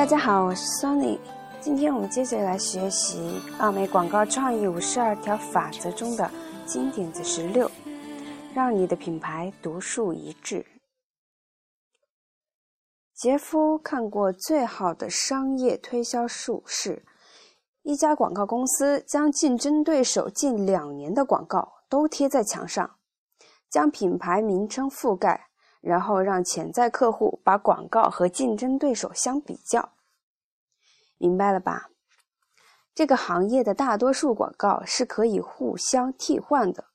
大家好，我是 Sony。今天我们接着来学习奥美广告创意五十二条法则中的经典子十六，让你的品牌独树一帜。杰夫看过最好的商业推销术是，一家广告公司将竞争对手近两年的广告都贴在墙上，将品牌名称覆盖。然后让潜在客户把广告和竞争对手相比较，明白了吧？这个行业的大多数广告是可以互相替换的。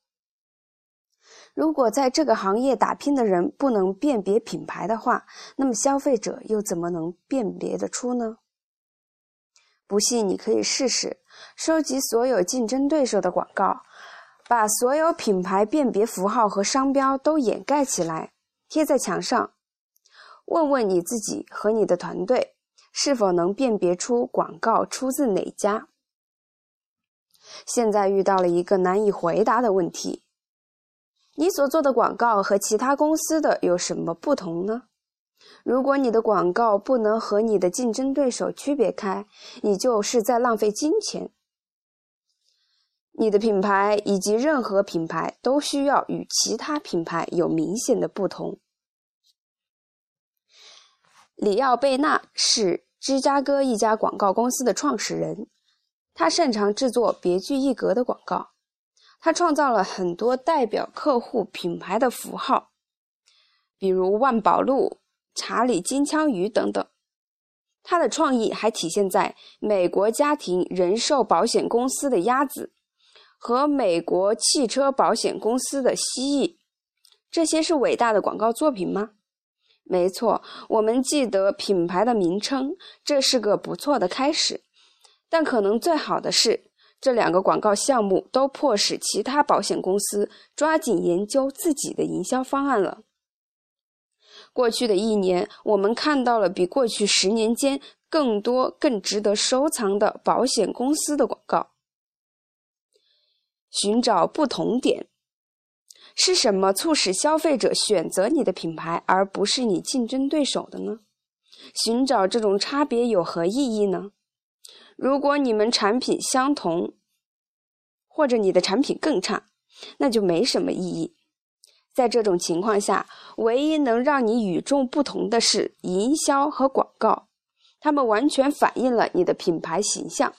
如果在这个行业打拼的人不能辨别品牌的话，那么消费者又怎么能辨别得出呢？不信，你可以试试收集所有竞争对手的广告，把所有品牌辨别符号和商标都掩盖起来。贴在墙上，问问你自己和你的团队是否能辨别出广告出自哪家。现在遇到了一个难以回答的问题：你所做的广告和其他公司的有什么不同呢？如果你的广告不能和你的竞争对手区别开，你就是在浪费金钱。你的品牌以及任何品牌都需要与其他品牌有明显的不同。里奥贝纳是芝加哥一家广告公司的创始人，他擅长制作别具一格的广告。他创造了很多代表客户品牌的符号，比如万宝路、查理金枪鱼等等。他的创意还体现在美国家庭人寿保险公司的鸭子和美国汽车保险公司的蜥蜴。这些是伟大的广告作品吗？没错，我们记得品牌的名称，这是个不错的开始。但可能最好的是，这两个广告项目都迫使其他保险公司抓紧研究自己的营销方案了。过去的一年，我们看到了比过去十年间更多、更值得收藏的保险公司的广告。寻找不同点。是什么促使消费者选择你的品牌而不是你竞争对手的呢？寻找这种差别有何意义呢？如果你们产品相同，或者你的产品更差，那就没什么意义。在这种情况下，唯一能让你与众不同的是营销和广告，它们完全反映了你的品牌形象。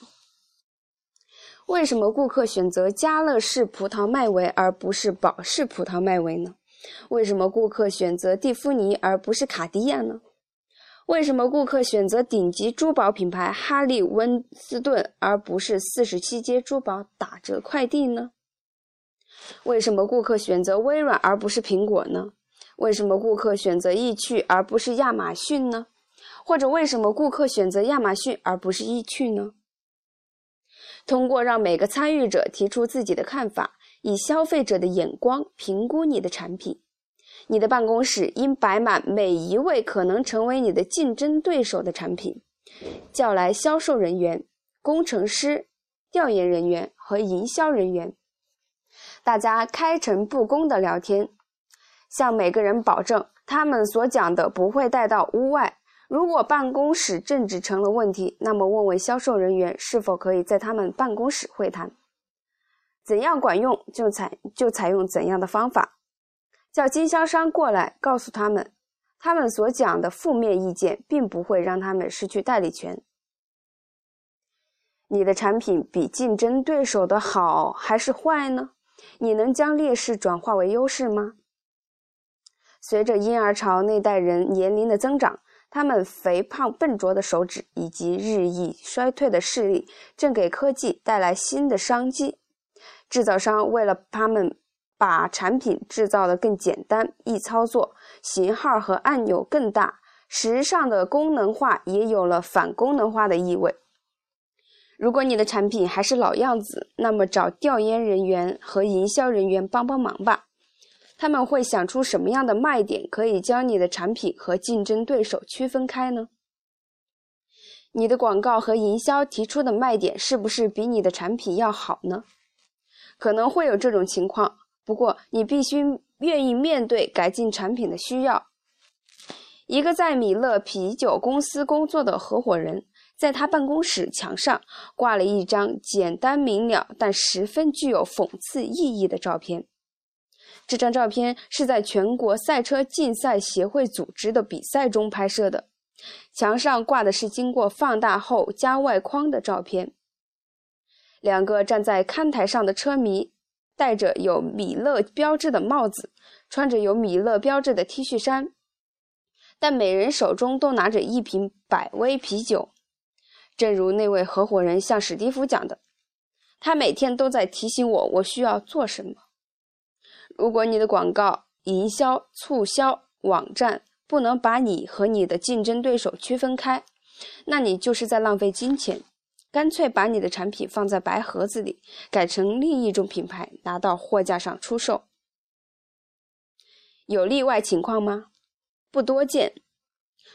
为什么顾客选择家乐士葡萄麦维而不是宝氏葡萄麦维呢？为什么顾客选择蒂芙尼而不是卡地亚呢？为什么顾客选择顶级珠宝品牌哈利温斯顿而不是四十七街珠宝打折快递呢？为什么顾客选择微软而不是苹果呢？为什么顾客选择易趣而不是亚马逊呢？或者为什么顾客选择亚马逊而不是易趣呢？通过让每个参与者提出自己的看法，以消费者的眼光评估你的产品，你的办公室应摆满每一位可能成为你的竞争对手的产品。叫来销售人员、工程师、调研人员和营销人员，大家开诚布公地聊天，向每个人保证他们所讲的不会带到屋外。如果办公室政治成了问题，那么问问销售人员是否可以在他们办公室会谈，怎样管用就采就采用怎样的方法，叫经销商过来告诉他们，他们所讲的负面意见并不会让他们失去代理权。你的产品比竞争对手的好还是坏呢？你能将劣势转化为优势吗？随着婴儿潮那代人年龄的增长。他们肥胖笨拙的手指以及日益衰退的视力，正给科技带来新的商机。制造商为了他们把产品制造的更简单、易操作，型号和按钮更大，时尚的功能化也有了反功能化的意味。如果你的产品还是老样子，那么找调研人员和营销人员帮帮忙吧。他们会想出什么样的卖点可以将你的产品和竞争对手区分开呢？你的广告和营销提出的卖点是不是比你的产品要好呢？可能会有这种情况，不过你必须愿意面对改进产品的需要。一个在米勒啤酒公司工作的合伙人，在他办公室墙上挂了一张简单明了但十分具有讽刺意义的照片。这张照片是在全国赛车竞赛协会组织的比赛中拍摄的，墙上挂的是经过放大后加外框的照片。两个站在看台上的车迷戴着有米勒标志的帽子，穿着有米勒标志的 T 恤衫，但每人手中都拿着一瓶百威啤酒。正如那位合伙人向史蒂夫讲的，他每天都在提醒我我需要做什么。如果你的广告、营销、促销、网站不能把你和你的竞争对手区分开，那你就是在浪费金钱。干脆把你的产品放在白盒子里，改成另一种品牌，拿到货架上出售。有例外情况吗？不多见。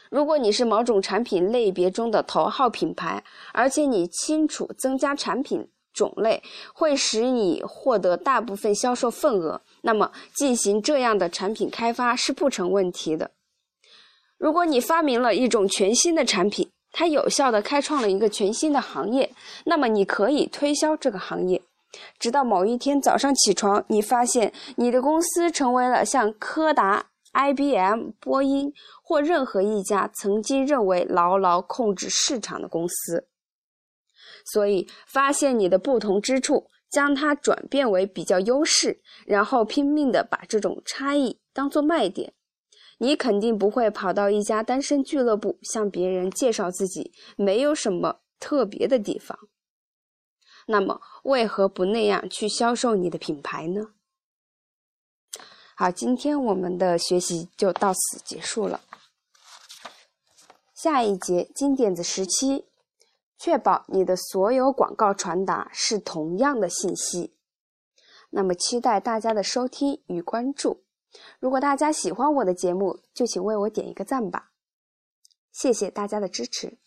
如果你是某种产品类别中的头号品牌，而且你清楚增加产品。种类会使你获得大部分销售份额，那么进行这样的产品开发是不成问题的。如果你发明了一种全新的产品，它有效的开创了一个全新的行业，那么你可以推销这个行业，直到某一天早上起床，你发现你的公司成为了像柯达、IBM、波音或任何一家曾经认为牢牢控制市场的公司。所以，发现你的不同之处，将它转变为比较优势，然后拼命的把这种差异当做卖点。你肯定不会跑到一家单身俱乐部向别人介绍自己没有什么特别的地方。那么，为何不那样去销售你的品牌呢？好，今天我们的学习就到此结束了。下一节金点子十七。确保你的所有广告传达是同样的信息。那么，期待大家的收听与关注。如果大家喜欢我的节目，就请为我点一个赞吧。谢谢大家的支持。